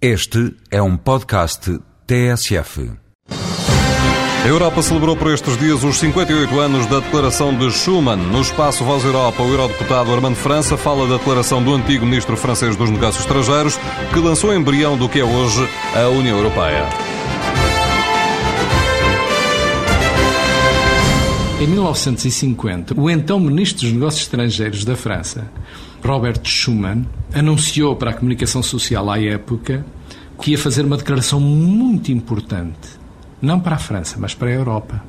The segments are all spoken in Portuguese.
Este é um podcast TSF. A Europa celebrou por estes dias os 58 anos da Declaração de Schuman. No espaço Voz Europa, o eurodeputado Armando França fala da declaração do antigo ministro francês dos Negócios Estrangeiros, que lançou o embrião do que é hoje a União Europeia. Em 1950, o então ministro dos Negócios Estrangeiros da França, Robert Schuman, anunciou para a comunicação social à época que ia fazer uma declaração muito importante, não para a França, mas para a Europa.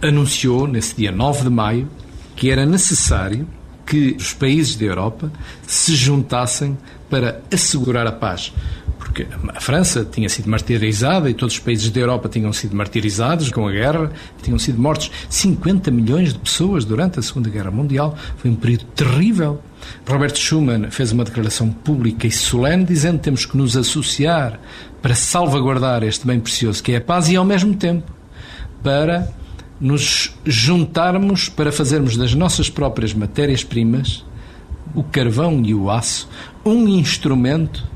Anunciou, nesse dia 9 de maio, que era necessário que os países da Europa se juntassem para assegurar a paz porque a França tinha sido martirizada e todos os países da Europa tinham sido martirizados com a guerra, tinham sido mortos 50 milhões de pessoas durante a Segunda Guerra Mundial. Foi um período terrível. Robert Schuman fez uma declaração pública e solene dizendo que temos que nos associar para salvaguardar este bem precioso que é a paz e, ao mesmo tempo, para nos juntarmos para fazermos das nossas próprias matérias-primas, o carvão e o aço, um instrumento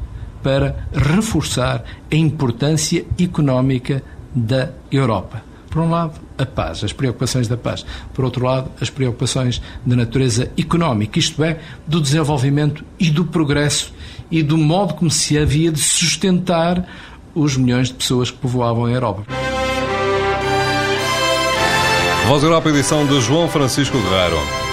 para reforçar a importância económica da Europa. Por um lado, a paz, as preocupações da paz. Por outro lado, as preocupações de natureza económica, isto é, do desenvolvimento e do progresso e do modo como se havia de sustentar os milhões de pessoas que povoavam a Europa. Voz Europa, edição de João Francisco Guerreiro.